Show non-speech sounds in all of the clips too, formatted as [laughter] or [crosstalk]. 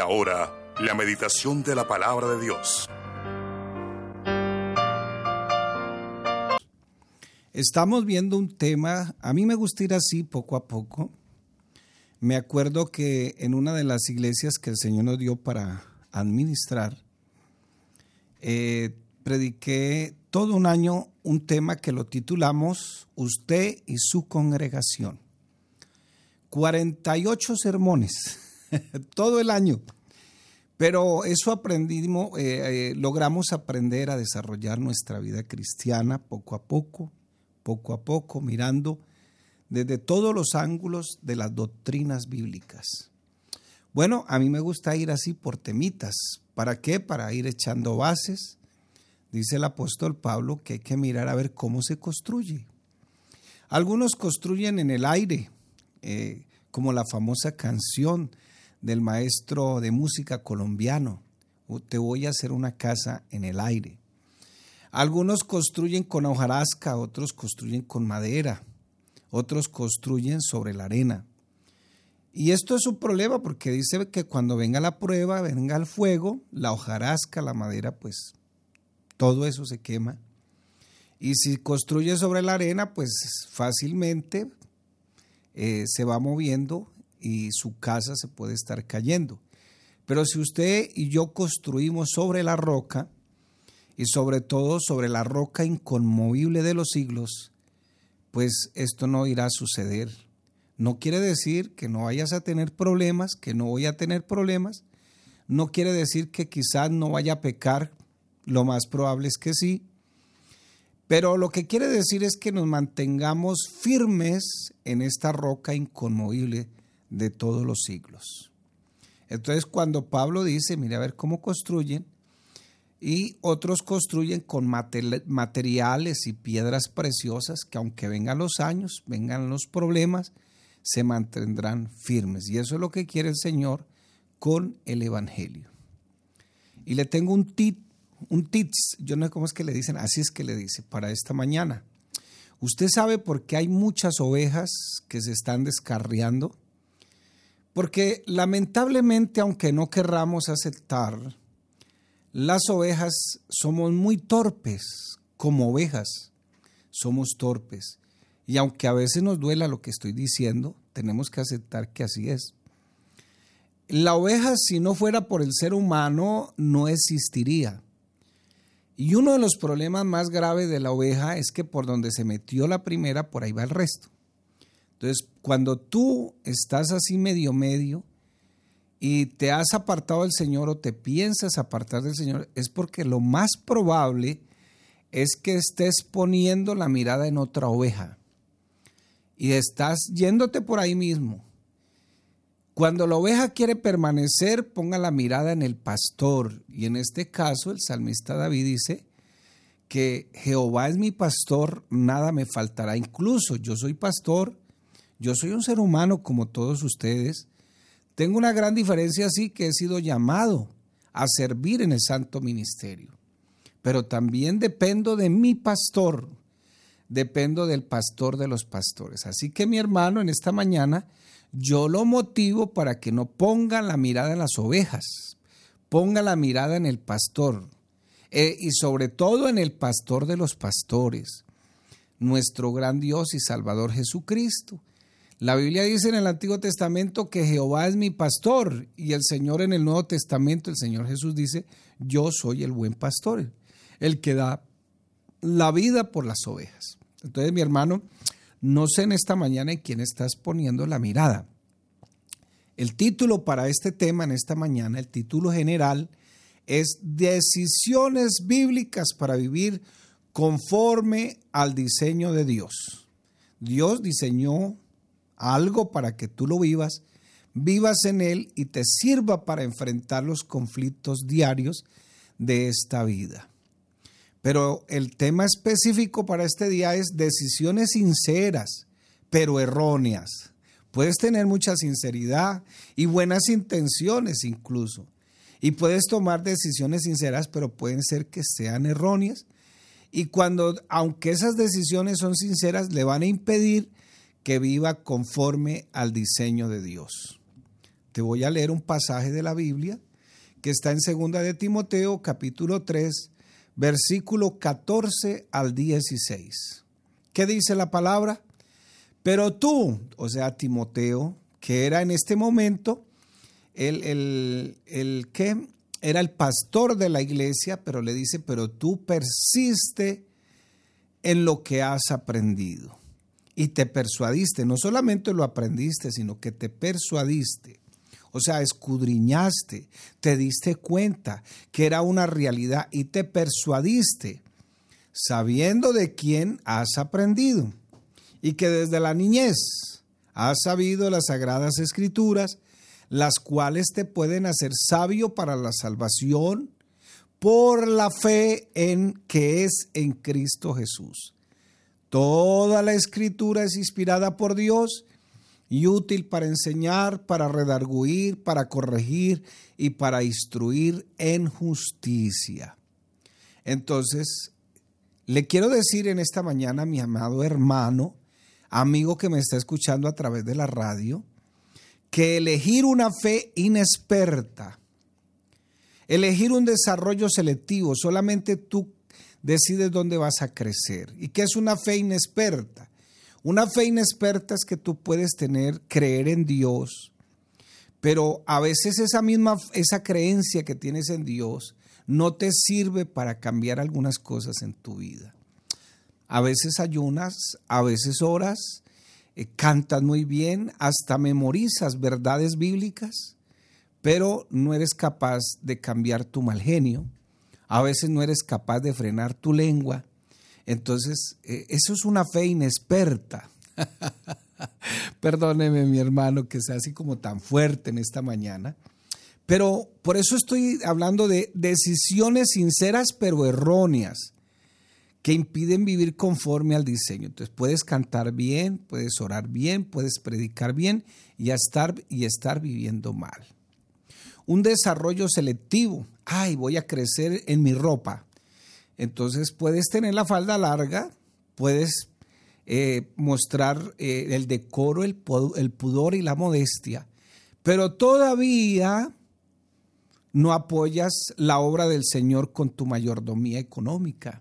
ahora, la meditación de la palabra de Dios. Estamos viendo un tema, a mí me gusta ir así poco a poco. Me acuerdo que en una de las iglesias que el Señor nos dio para administrar, eh, prediqué todo un año un tema que lo titulamos Usted y su congregación. 48 sermones, [laughs] todo el año. Pero eso aprendimos, eh, eh, logramos aprender a desarrollar nuestra vida cristiana poco a poco, poco a poco, mirando desde todos los ángulos de las doctrinas bíblicas. Bueno, a mí me gusta ir así por temitas. ¿Para qué? Para ir echando bases. Dice el apóstol Pablo que hay que mirar a ver cómo se construye. Algunos construyen en el aire, eh, como la famosa canción del maestro de música colombiano, Te voy a hacer una casa en el aire. Algunos construyen con hojarasca, otros construyen con madera, otros construyen sobre la arena. Y esto es un problema porque dice que cuando venga la prueba, venga el fuego, la hojarasca, la madera, pues todo eso se quema. Y si construye sobre la arena, pues fácilmente eh, se va moviendo y su casa se puede estar cayendo. Pero si usted y yo construimos sobre la roca, y sobre todo sobre la roca inconmovible de los siglos, pues esto no irá a suceder. No quiere decir que no vayas a tener problemas, que no voy a tener problemas. No quiere decir que quizás no vaya a pecar, lo más probable es que sí. Pero lo que quiere decir es que nos mantengamos firmes en esta roca inconmovible de todos los siglos. Entonces cuando Pablo dice, mire a ver cómo construyen, y otros construyen con materiales y piedras preciosas que aunque vengan los años, vengan los problemas, se mantendrán firmes. Y eso es lo que quiere el Señor con el Evangelio. Y le tengo un tip, un tips, yo no sé cómo es que le dicen, así es que le dice, para esta mañana. ¿Usted sabe por qué hay muchas ovejas que se están descarriando? Porque lamentablemente, aunque no querramos aceptar, las ovejas somos muy torpes, como ovejas, somos torpes. Y aunque a veces nos duela lo que estoy diciendo, tenemos que aceptar que así es. La oveja, si no fuera por el ser humano, no existiría. Y uno de los problemas más graves de la oveja es que por donde se metió la primera, por ahí va el resto. Entonces, cuando tú estás así medio medio, y te has apartado del Señor o te piensas apartar del Señor, es porque lo más probable es que estés poniendo la mirada en otra oveja y estás yéndote por ahí mismo. Cuando la oveja quiere permanecer, ponga la mirada en el pastor. Y en este caso, el salmista David dice que Jehová es mi pastor, nada me faltará. Incluso yo soy pastor, yo soy un ser humano como todos ustedes, tengo una gran diferencia así que he sido llamado a servir en el santo ministerio, pero también dependo de mi pastor, dependo del pastor de los pastores. Así que mi hermano en esta mañana yo lo motivo para que no ponga la mirada en las ovejas, ponga la mirada en el pastor eh, y sobre todo en el pastor de los pastores, nuestro gran Dios y Salvador Jesucristo la Biblia dice en el Antiguo Testamento que Jehová es mi pastor y el Señor en el Nuevo Testamento, el Señor Jesús dice, yo soy el buen pastor, el que da la vida por las ovejas. Entonces, mi hermano, no sé en esta mañana en quién estás poniendo la mirada. El título para este tema en esta mañana, el título general, es Decisiones bíblicas para vivir conforme al diseño de Dios. Dios diseñó algo para que tú lo vivas, vivas en él y te sirva para enfrentar los conflictos diarios de esta vida. Pero el tema específico para este día es decisiones sinceras, pero erróneas. Puedes tener mucha sinceridad y buenas intenciones incluso. Y puedes tomar decisiones sinceras, pero pueden ser que sean erróneas. Y cuando, aunque esas decisiones son sinceras, le van a impedir que viva conforme al diseño de Dios. te voy a leer un pasaje de la Biblia que está en segunda de Timoteo capítulo 3, versículo 14 al 16. ¿Qué dice la palabra? Pero tú, o sea, Timoteo, que era en este momento el, el, el que era el pastor de la iglesia, pero le dice, pero tú persiste en lo que has aprendido. Y te persuadiste, no solamente lo aprendiste, sino que te persuadiste. O sea, escudriñaste, te diste cuenta que era una realidad y te persuadiste, sabiendo de quién has aprendido y que desde la niñez has sabido las sagradas escrituras, las cuales te pueden hacer sabio para la salvación por la fe en que es en Cristo Jesús. Toda la escritura es inspirada por Dios y útil para enseñar, para redarguir, para corregir y para instruir en justicia. Entonces, le quiero decir en esta mañana, mi amado hermano, amigo que me está escuchando a través de la radio, que elegir una fe inexperta, elegir un desarrollo selectivo, solamente tú decides dónde vas a crecer. ¿Y qué es una fe inexperta? Una fe inexperta es que tú puedes tener, creer en Dios, pero a veces esa misma, esa creencia que tienes en Dios no te sirve para cambiar algunas cosas en tu vida. A veces ayunas, a veces oras, eh, cantas muy bien, hasta memorizas verdades bíblicas, pero no eres capaz de cambiar tu mal genio. A veces no eres capaz de frenar tu lengua entonces, eh, eso es una fe inexperta. [laughs] Perdóneme, mi hermano, que sea así como tan fuerte en esta mañana. Pero por eso estoy hablando de decisiones sinceras pero erróneas que impiden vivir conforme al diseño. Entonces puedes cantar bien, puedes orar bien, puedes predicar bien y estar, y estar viviendo mal. Un desarrollo selectivo. Ay, voy a crecer en mi ropa. Entonces puedes tener la falda larga, puedes eh, mostrar eh, el decoro, el, el pudor y la modestia, pero todavía no apoyas la obra del Señor con tu mayordomía económica.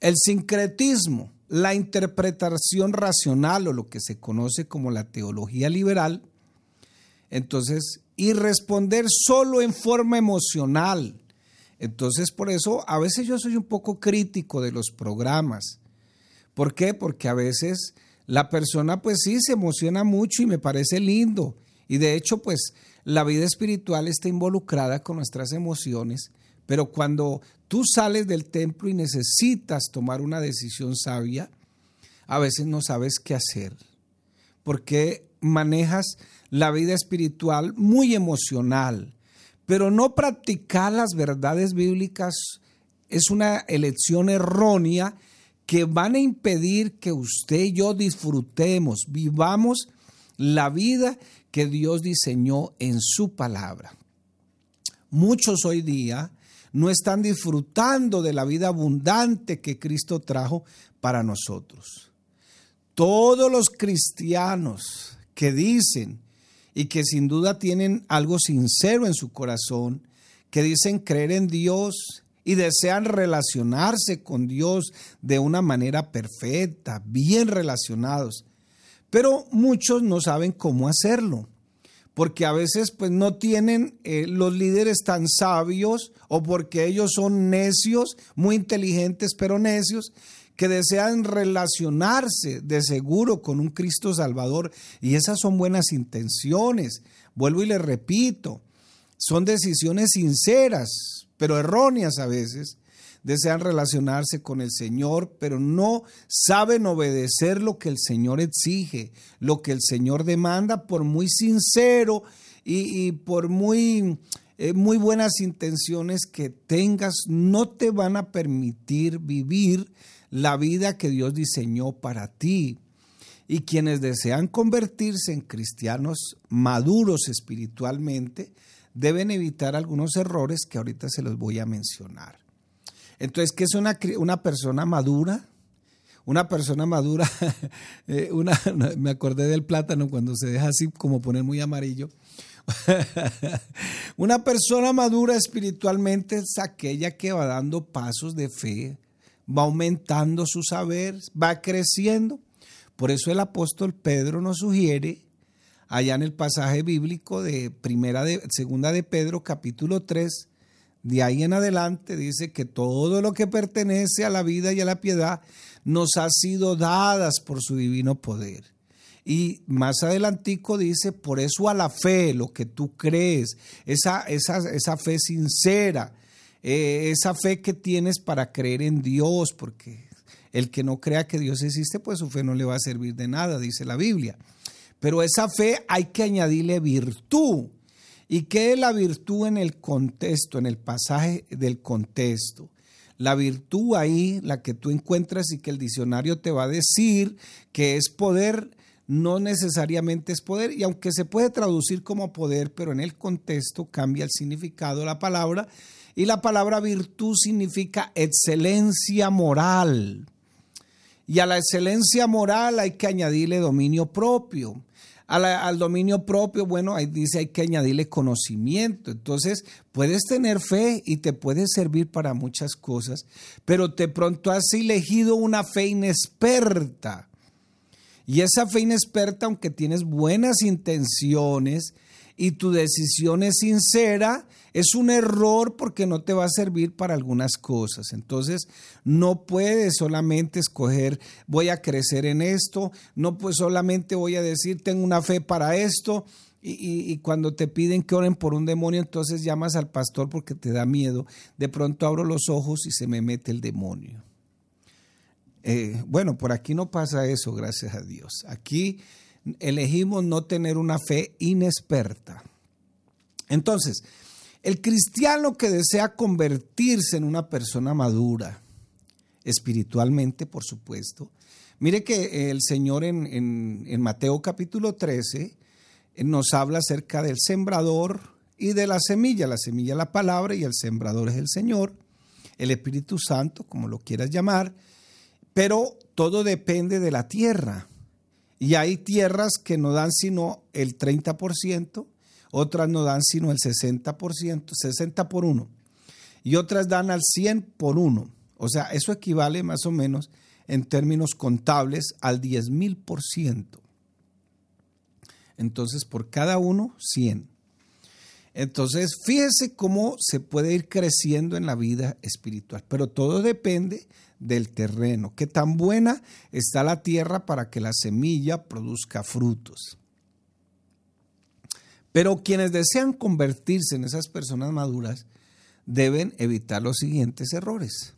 El sincretismo, la interpretación racional o lo que se conoce como la teología liberal, entonces, y responder solo en forma emocional, entonces, por eso a veces yo soy un poco crítico de los programas. ¿Por qué? Porque a veces la persona pues sí se emociona mucho y me parece lindo. Y de hecho pues la vida espiritual está involucrada con nuestras emociones. Pero cuando tú sales del templo y necesitas tomar una decisión sabia, a veces no sabes qué hacer. Porque manejas la vida espiritual muy emocional pero no practicar las verdades bíblicas es una elección errónea que van a impedir que usted y yo disfrutemos, vivamos la vida que Dios diseñó en su palabra. Muchos hoy día no están disfrutando de la vida abundante que Cristo trajo para nosotros. Todos los cristianos que dicen y que sin duda tienen algo sincero en su corazón, que dicen creer en Dios y desean relacionarse con Dios de una manera perfecta, bien relacionados. Pero muchos no saben cómo hacerlo, porque a veces pues no tienen eh, los líderes tan sabios o porque ellos son necios, muy inteligentes pero necios, que desean relacionarse de seguro con un Cristo Salvador y esas son buenas intenciones. Vuelvo y le repito, son decisiones sinceras, pero erróneas a veces. Desean relacionarse con el Señor, pero no saben obedecer lo que el Señor exige, lo que el Señor demanda, por muy sincero y, por muy, eh, muy buenas intenciones que tengas, no te van a permitir vivir la vida que Dios diseñó para ti. Y quienes desean convertirse en cristianos maduros espiritualmente deben evitar algunos errores que ahorita se los voy a mencionar. Entonces, ¿qué es una, una persona madura? Una persona madura, [laughs] eh, una, [laughs] me acordé del plátano cuando se deja así como poner muy amarillo. [laughs] una persona madura espiritualmente es aquella que va dando pasos de fe, va aumentando su saber, va creciendo. Por eso el apóstol Pedro nos sugiere allá en el pasaje bíblico de primera de segunda de Pedro capítulo 3 de ahí en adelante dice que todo lo que pertenece a la vida y a la piedad nos ha sido dadas por su divino poder. Y más adelantico dice, por eso a la fe, lo que tú crees, esa, esa, esa fe sincera, eh, esa fe que tienes para creer en Dios, porque el que no crea que Dios existe, pues su fe no le va a servir de nada, dice la Biblia. Pero esa fe hay que añadirle virtud. ¿Y qué es la virtud en el contexto, en el pasaje del contexto? La virtud ahí, la que tú encuentras y que el diccionario te va a decir que es poder, no necesariamente es poder, y aunque se puede traducir como poder, pero en el contexto cambia el significado de la palabra, y la palabra virtud significa excelencia moral. Y a la excelencia moral hay que añadirle dominio propio al dominio propio, bueno, ahí dice hay que añadirle conocimiento. Entonces, puedes tener fe y te puede servir para muchas cosas, pero de pronto has elegido una fe inexperta. Y esa fe inexperta, aunque tienes buenas intenciones y tu decisión es sincera, es un error porque no te va a servir para algunas cosas. Entonces, no puedes solamente escoger, voy a crecer en esto, no pues solamente voy a decir, tengo una fe para esto. Y, cuando te piden que oren por un demonio, entonces llamas al pastor porque te da miedo. De pronto abro los ojos y se me mete el demonio. Eh, bueno, por aquí no pasa eso, gracias a Dios. Aquí elegimos no tener una fe inexperta. Entonces, el cristiano que desea convertirse en una persona madura, espiritualmente, por supuesto, mire que el Señor en, Mateo capítulo 13 eh, nos habla acerca del sembrador y de la semilla. La semilla es la palabra y el sembrador es el Señor, el Espíritu Santo, como lo quieras llamar, pero todo depende de la tierra. Y hay tierras que no dan sino el 30%, otras no dan sino el 60%, 60 por 1, y otras dan al 100 por 1. O sea, eso equivale más o menos en términos contables al 10 mil por ciento. Entonces, por cada uno, 100. Entonces, fíjese cómo se puede ir creciendo en la vida espiritual, pero todo depende del terreno, qué tan buena está la tierra para que la semilla produzca frutos. Pero quienes desean convertirse en esas personas maduras deben evitar los siguientes errores.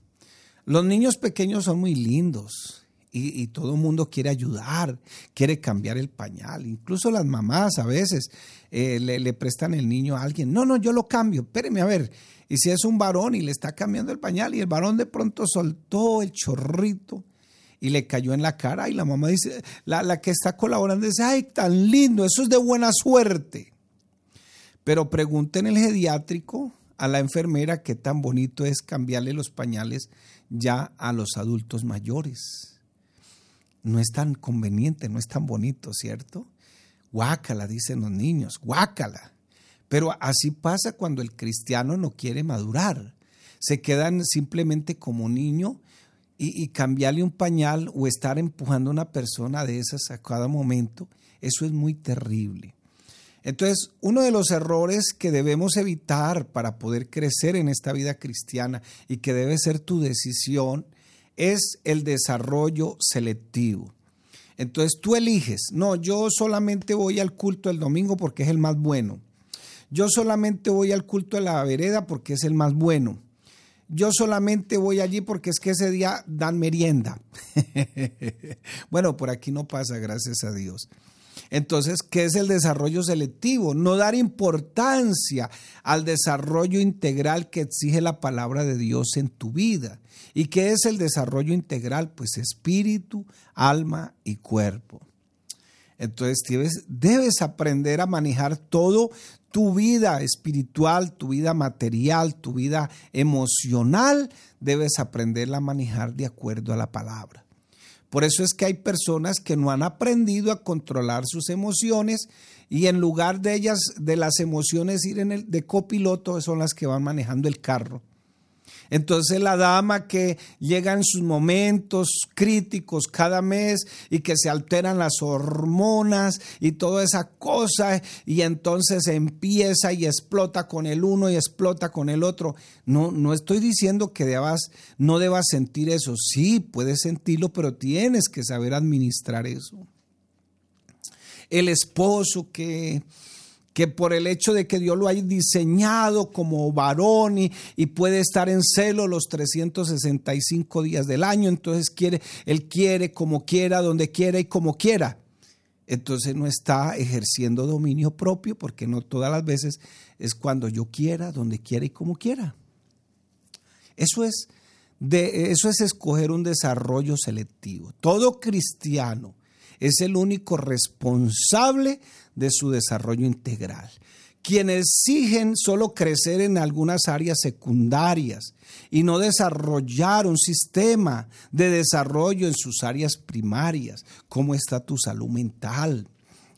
Los niños pequeños son muy lindos y, todo el mundo quiere ayudar, quiere cambiar el pañal. Incluso las mamás a veces eh, le, prestan el niño a alguien. No, no, yo lo cambio, espéreme a ver. Y si es un varón y le está cambiando el pañal y el varón de pronto soltó el chorrito y le cayó en la cara y la mamá dice, la, la que está colaborando dice, ay, tan lindo, eso es de buena suerte. Pero pregunten el geriátrico a la enfermera qué tan bonito es cambiarle los pañales ya a los adultos mayores. No es tan conveniente, no es tan bonito, ¿cierto? Guácala, dicen los niños, guácala. Pero así pasa cuando el cristiano no quiere madurar. Se quedan simplemente como niño y, y, cambiarle un pañal o estar empujando a una persona de esas a cada momento, eso es muy terrible. Entonces, uno de los errores que debemos evitar para poder crecer en esta vida cristiana y que debe ser tu decisión es el desarrollo selectivo. Entonces tú eliges, no, yo solamente voy al culto el domingo porque es el más bueno. Yo solamente voy al culto de la vereda porque es el más bueno. Yo solamente voy allí porque es que ese día dan merienda. [laughs] bueno, por aquí no pasa, gracias a Dios. Entonces, ¿qué es el desarrollo selectivo? No dar importancia al desarrollo integral que exige la palabra de Dios en tu vida. ¿Y qué es el desarrollo integral? Pues espíritu, alma y cuerpo. Entonces debes, debes aprender a manejar todo tu vida espiritual, tu vida material, tu vida emocional, debes aprenderla a manejar de acuerdo a la palabra. Por eso es que hay personas que no han aprendido a controlar sus emociones y en lugar de ellas, de las emociones ir en el de copiloto, son las que van manejando el carro. Entonces la dama que llega en sus momentos críticos cada mes y que se alteran las hormonas y toda esa cosa y entonces empieza y explota con el uno y explota con el otro. No, no estoy diciendo que debas, no debas sentir eso. Sí, puedes sentirlo, pero tienes que saber administrar eso. El esposo que que por el hecho de que Dios lo haya diseñado como varón y, puede estar en celo los 365 días del año, entonces quiere, él quiere como quiera, donde quiera y como quiera. Entonces no está ejerciendo dominio propio porque no todas las veces es cuando yo quiera, donde quiera y como quiera. Eso es, de, eso es escoger un desarrollo selectivo. Todo cristiano es el único responsable de su desarrollo integral. Quienes exigen solo crecer en algunas áreas secundarias y no desarrollar un sistema de desarrollo en sus áreas primarias. ¿Cómo está tu salud mental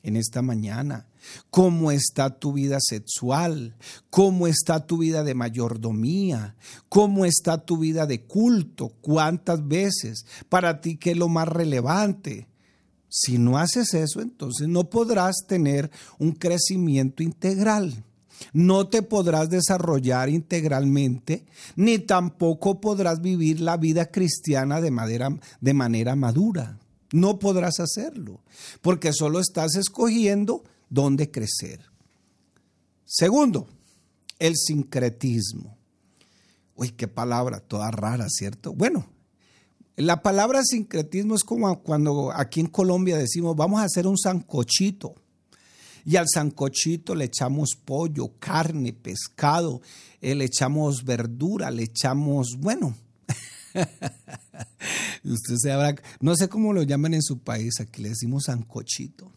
en esta mañana? ¿Cómo está tu vida sexual? ¿Cómo está tu vida de mayordomía? ¿Cómo está tu vida de culto? ¿Cuántas veces? Para ti, ¿qué es lo más relevante? Si no haces eso, entonces no podrás tener un crecimiento integral. No te podrás desarrollar integralmente, ni tampoco podrás vivir la vida cristiana de manera, de manera madura. No podrás hacerlo, porque solo estás escogiendo dónde crecer. Segundo, el sincretismo. Uy, qué palabra toda rara, ¿cierto? Bueno, la palabra sincretismo es como cuando aquí en Colombia decimos, vamos a hacer un sancochito. Y al sancochito le echamos pollo, carne, pescado, eh, le echamos verdura, le echamos, bueno, [laughs] usted sabrá, no sé cómo lo llaman en su país, aquí le decimos sancochito.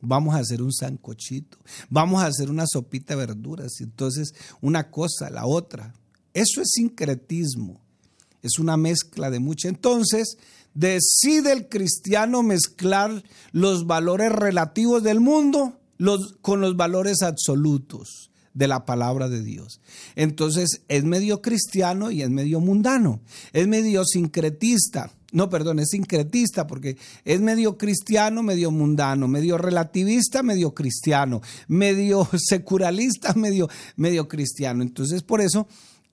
Vamos a hacer un sancochito, vamos a hacer una sopita de verduras, entonces una cosa, la otra. Eso es sincretismo es una mezcla de mucho. Entonces, decide el cristiano mezclar los valores relativos del mundo con los valores absolutos de la palabra de Dios. Entonces, es medio cristiano y es medio mundano, es medio sincretista. No, perdón, es sincretista porque es medio cristiano, medio mundano, medio relativista, medio cristiano, medio [laughs] secularista, medio, medio cristiano. Entonces, por eso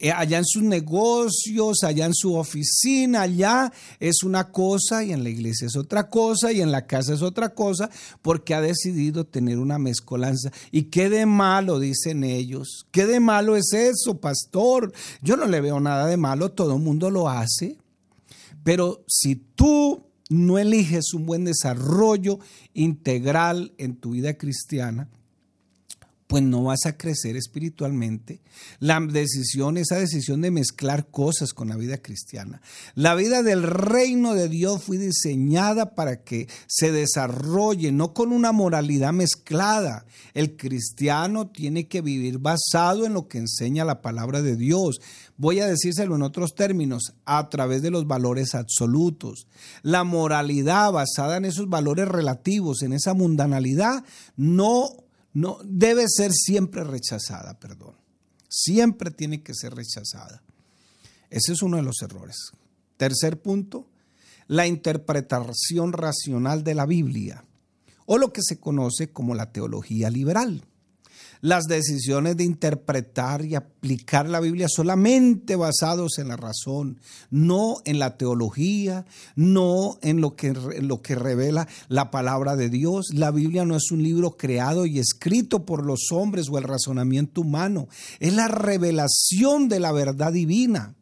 allá en sus negocios, allá en su oficina, allá es una cosa y en la iglesia es otra cosa y en la casa es otra cosa, porque ha decidido tener una mezcolanza. ¿Y qué de malo dicen ellos? ¿Qué de malo es eso, pastor? Yo no le veo nada de malo, todo el mundo lo hace. Pero si tú no eliges un buen desarrollo integral en tu vida cristiana, pues no vas a crecer espiritualmente. La decisión, esa decisión de mezclar cosas con la vida cristiana. La vida del reino de Dios fue diseñada para que se desarrolle, no con una moralidad mezclada. El cristiano tiene que vivir basado en lo que enseña la palabra de Dios. Voy a decírselo en otros términos, a través de los valores absolutos. La moralidad basada en esos valores relativos, en esa mundanalidad, no no debe ser siempre rechazada, perdón. Siempre tiene que ser rechazada. Ese es uno de los errores. Tercer punto, la interpretación racional de la Biblia, o lo que se conoce como la teología liberal las decisiones de interpretar y aplicar la Biblia solamente basados en la razón, no en la teología, no en lo que, lo que revela la palabra de Dios. La Biblia no es un libro creado y escrito por los hombres o el razonamiento humano, es la revelación de la verdad divina.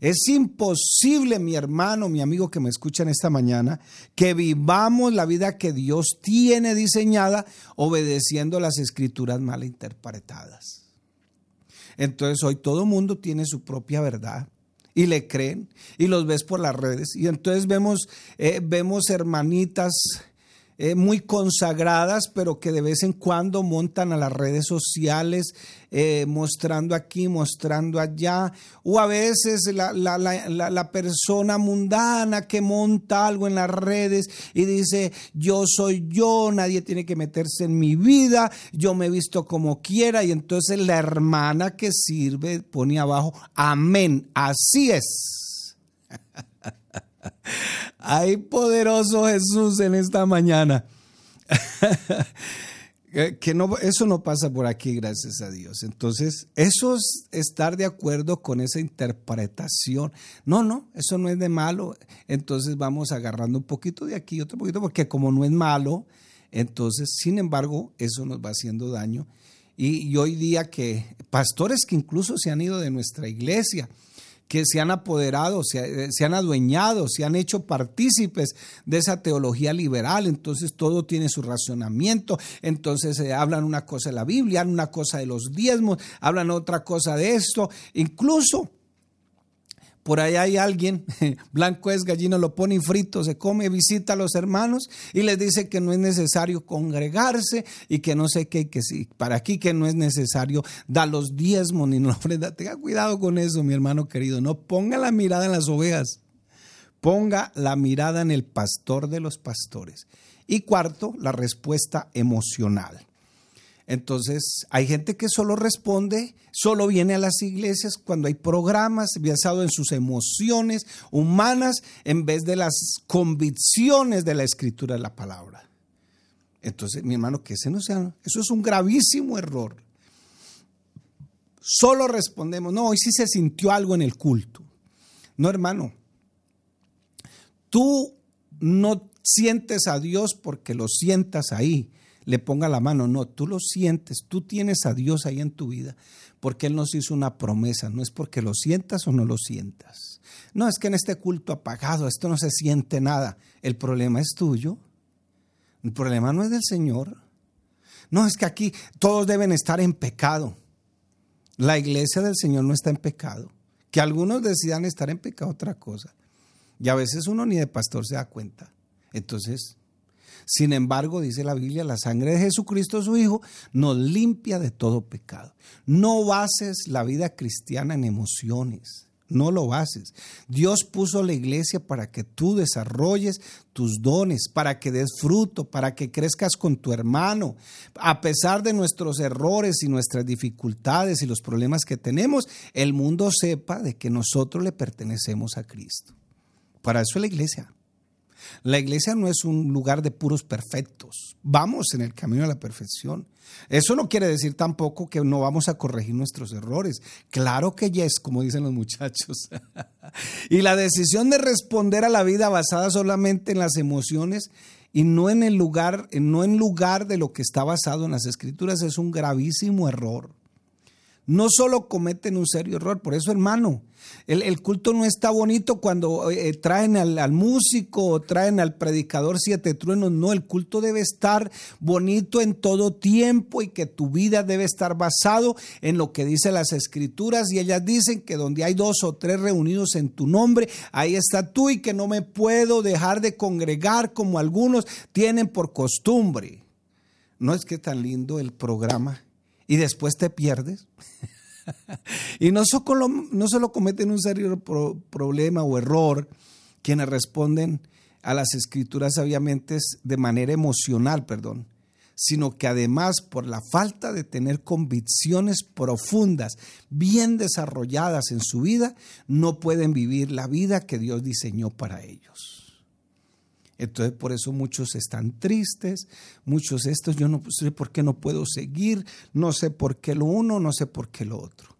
Es imposible, mi hermano, mi amigo que me escuchan esta mañana, que vivamos la vida que Dios tiene diseñada obedeciendo las escrituras mal interpretadas. Entonces hoy todo mundo tiene su propia verdad y le creen y los ves por las redes y entonces vemos, eh, vemos hermanitas eh, muy consagradas, pero que de vez en cuando montan a las redes sociales, eh, mostrando aquí, mostrando allá, o a veces la, la, la, la, persona mundana que monta algo en las redes y dice, yo soy yo, nadie tiene que meterse en mi vida, yo me he visto como quiera, y entonces la hermana que sirve pone abajo, amén, así es. [laughs] Ay, poderoso Jesús en esta mañana. [laughs] que no, eso no pasa por aquí, gracias a Dios. Entonces, eso es estar de acuerdo con esa interpretación. No, no, eso no es de malo. Entonces vamos agarrando un poquito de aquí, otro poquito, porque como no es malo, entonces, sin embargo, eso nos va haciendo daño. Y, y hoy día que pastores que incluso se han ido de nuestra iglesia, que se han apoderado, se, han adueñado, se han hecho partícipes de esa teología liberal, entonces todo tiene su razonamiento, entonces eh, hablan una cosa de la Biblia, una cosa de los diezmos, hablan otra cosa de esto, incluso por ahí hay alguien, [laughs] blanco es gallino, lo pone frito, se come, visita a los hermanos y les dice que no es necesario congregarse y que no sé qué, que sí, para aquí que no es necesario dar los diezmos ni [laughs] la ofrenda. Tenga cuidado con eso, mi hermano querido. No ponga la mirada en las ovejas, ponga la mirada en el pastor de los pastores. Y cuarto, la respuesta emocional. Entonces, hay gente que solo responde, solo viene a las iglesias cuando hay programas basados en sus emociones humanas en vez de las convicciones de la escritura de la palabra. Entonces, mi hermano, que ese no sea, eso es un gravísimo error. Solo respondemos, no, hoy sí se sintió algo en el culto. No, hermano, tú no sientes a Dios porque lo sientas ahí le ponga la mano, no, tú lo sientes, tú tienes a Dios ahí en tu vida, porque Él nos hizo una promesa, no es porque lo sientas o no lo sientas. No, es que en este culto apagado, esto no se siente nada, el problema es tuyo, el problema no es del Señor. No, es que aquí todos deben estar en pecado. La iglesia del Señor no está en pecado. Que algunos decidan estar en pecado, otra cosa. Y a veces uno ni de pastor se da cuenta. Entonces, sin embargo, dice la Biblia, la sangre de Jesucristo, su Hijo, nos limpia de todo pecado. No bases la vida cristiana en emociones. No lo bases. Dios puso la iglesia para que tú desarrolles tus dones, para que des fruto, para que crezcas con tu hermano. A pesar de nuestros errores y nuestras dificultades y los problemas que tenemos, el mundo sepa de que nosotros le pertenecemos a Cristo. Para eso es la iglesia. La iglesia no es un lugar de puros perfectos. Vamos en el camino a la perfección. Eso no quiere decir tampoco que no vamos a corregir nuestros errores. Claro que yes, como dicen los muchachos. [laughs] y la decisión de responder a la vida basada solamente en las emociones y no en el lugar, no en lugar de lo que está basado en las escrituras es un gravísimo error no solo cometen un serio error, por eso hermano, el, culto no está bonito cuando eh, traen al, músico o traen al predicador siete truenos, no, el culto debe estar bonito en todo tiempo y que tu vida debe estar basado en lo que dice las escrituras. Y ellas dicen que donde hay dos o tres reunidos en tu nombre, ahí está tú y que no me puedo dejar de congregar como algunos tienen por costumbre. No es que tan lindo el programa después te pierdes. [laughs] y no solo, no cometen un serio problema o error quienes responden a las escrituras sabiamente de manera emocional, perdón, sino que además por la falta de tener convicciones profundas, bien desarrolladas en su vida, no pueden vivir la vida que Dios diseñó para ellos. Entonces por eso muchos están tristes, muchos estos, yo no sé por qué no puedo seguir, no sé por qué lo uno, no sé por qué lo otro.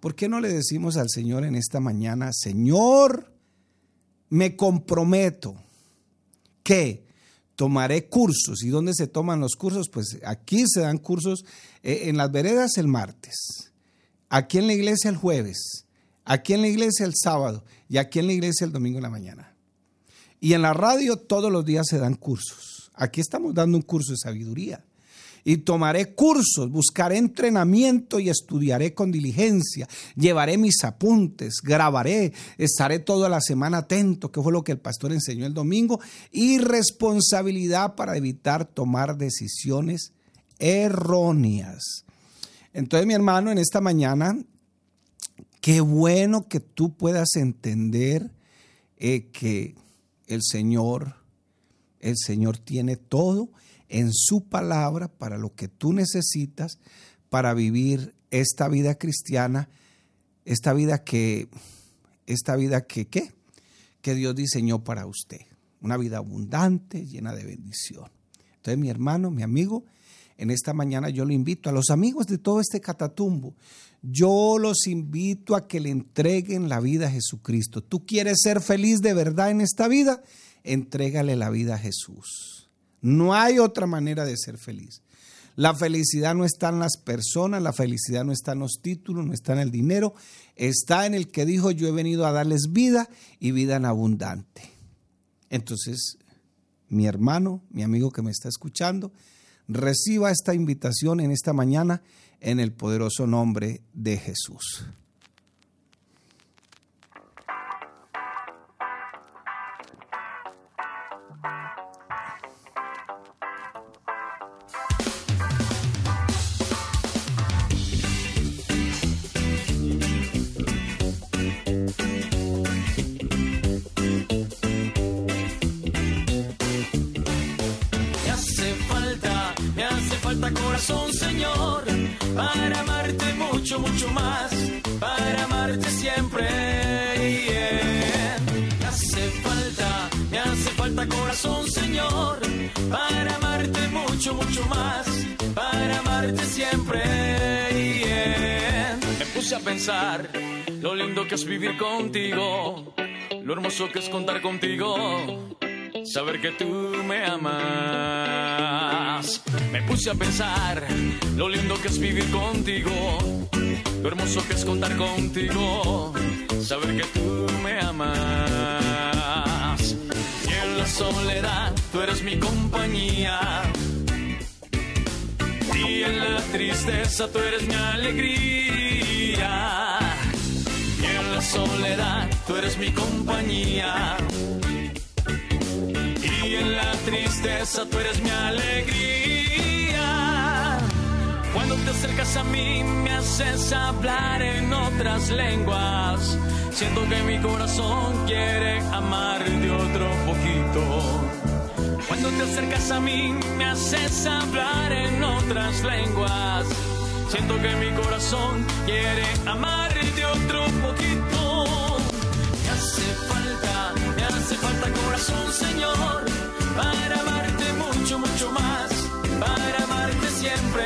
¿Por qué no le decimos al Señor en esta mañana, Señor, me comprometo que tomaré cursos. ¿Y dónde se toman los cursos? Pues aquí se dan cursos eh, en las veredas el martes, aquí en la iglesia el jueves, aquí en la iglesia el sábado y aquí en la iglesia el domingo en la mañana. Y en la radio todos los días se dan cursos. Aquí estamos dando un curso de sabiduría. y tomaré cursos, buscaré entrenamiento y estudiaré con diligencia, llevaré mis apuntes, grabaré, estaré toda la semana atento, que fue lo que el pastor enseñó el domingo, y responsabilidad para evitar tomar decisiones erróneas. Entonces, mi hermano, en esta mañana, qué bueno que tú puedas entender eh, que el Señor, el Señor tiene todo en su palabra para lo que tú necesitas para vivir esta vida cristiana, esta vida que, esta vida que, ¿qué? Que Dios diseñó para usted. Una vida abundante, llena de bendición. Entonces, mi hermano, mi amigo, en esta mañana yo lo invito a los amigos de todo este catatumbo. Yo los invito a que le entreguen la vida a Jesucristo. ¿Tú quieres ser feliz de verdad en esta vida? Entrégale la vida a Jesús. No hay otra manera de ser feliz. La felicidad no está en las personas, la felicidad no está en los títulos, no está en el dinero, está en el que dijo yo he venido a darles vida y vida en abundante. Entonces, mi hermano, mi amigo que me está escuchando, reciba esta invitación en esta mañana en el poderoso nombre de Jesús. Corazón, Señor, para amarte mucho, mucho más, para amarte siempre. Me hace falta, me hace falta corazón, Señor, para amarte mucho, mucho más, para amarte siempre. Me puse a pensar lo lindo que es vivir contigo, lo hermoso que es contar contigo saber que tú me amas. Me puse a pensar lo lindo que es vivir contigo, lo hermoso que es contar contigo, saber que tú me amas. Y en la soledad tú eres mi compañía. Y en la tristeza tú eres mi alegría. Y en la soledad tú eres mi compañía en la tristeza tú eres mi alegría. Cuando te acercas a mí me haces hablar en otras lenguas. Siento que mi corazón quiere amar de otro poquito. Cuando te acercas a mí me haces hablar en otras lenguas. Siento que mi corazón quiere amar de otro poquito. Hace falta, me hace falta corazón, Señor para amarte mucho, mucho más, para amarte siempre.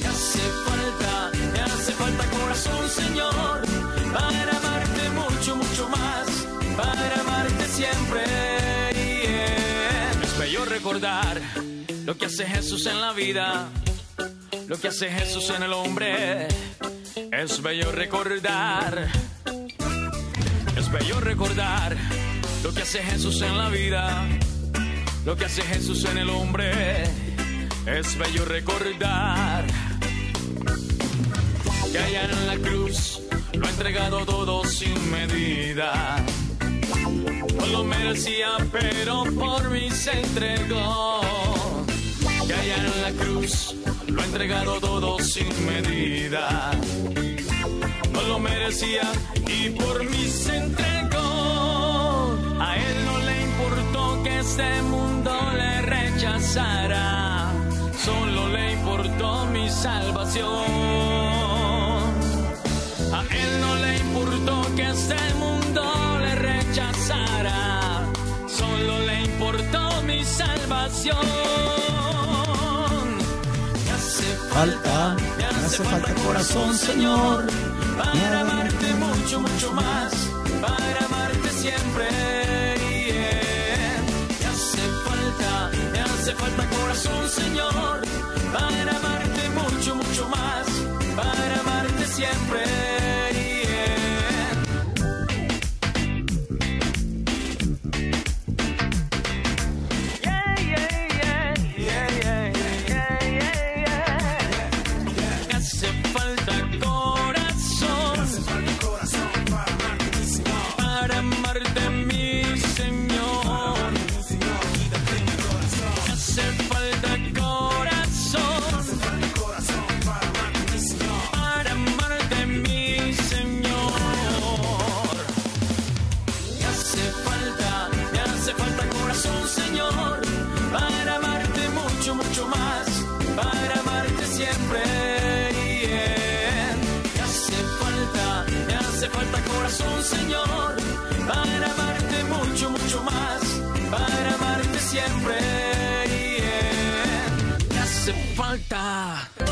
Me hace falta, me hace falta corazón, Señor, para amarte mucho, mucho más, para amarte siempre. Es bello recordar lo que hace Jesús en la vida, lo que hace Jesús en el hombre. Es bello recordar, es bello recordar lo que hace Jesús en la vida, lo que hace Jesús en el hombre, es bello recordar que allá en la cruz lo ha entregado todo sin medida. No lo merecía, pero por mí se entregó. Que allá en la cruz lo ha entregado todo sin medida. Lo merecía y por mí se entregó. A él no le importó que este mundo le rechazara, solo le importó mi salvación. A él no le importó que este mundo le rechazara, solo le importó mi salvación. Falta, me hace falta corazón, Señor, para amarte mucho, mucho más, para amarte siempre. hace falta corazón, Señor, para amarte mucho, mucho más, para amarte siempre.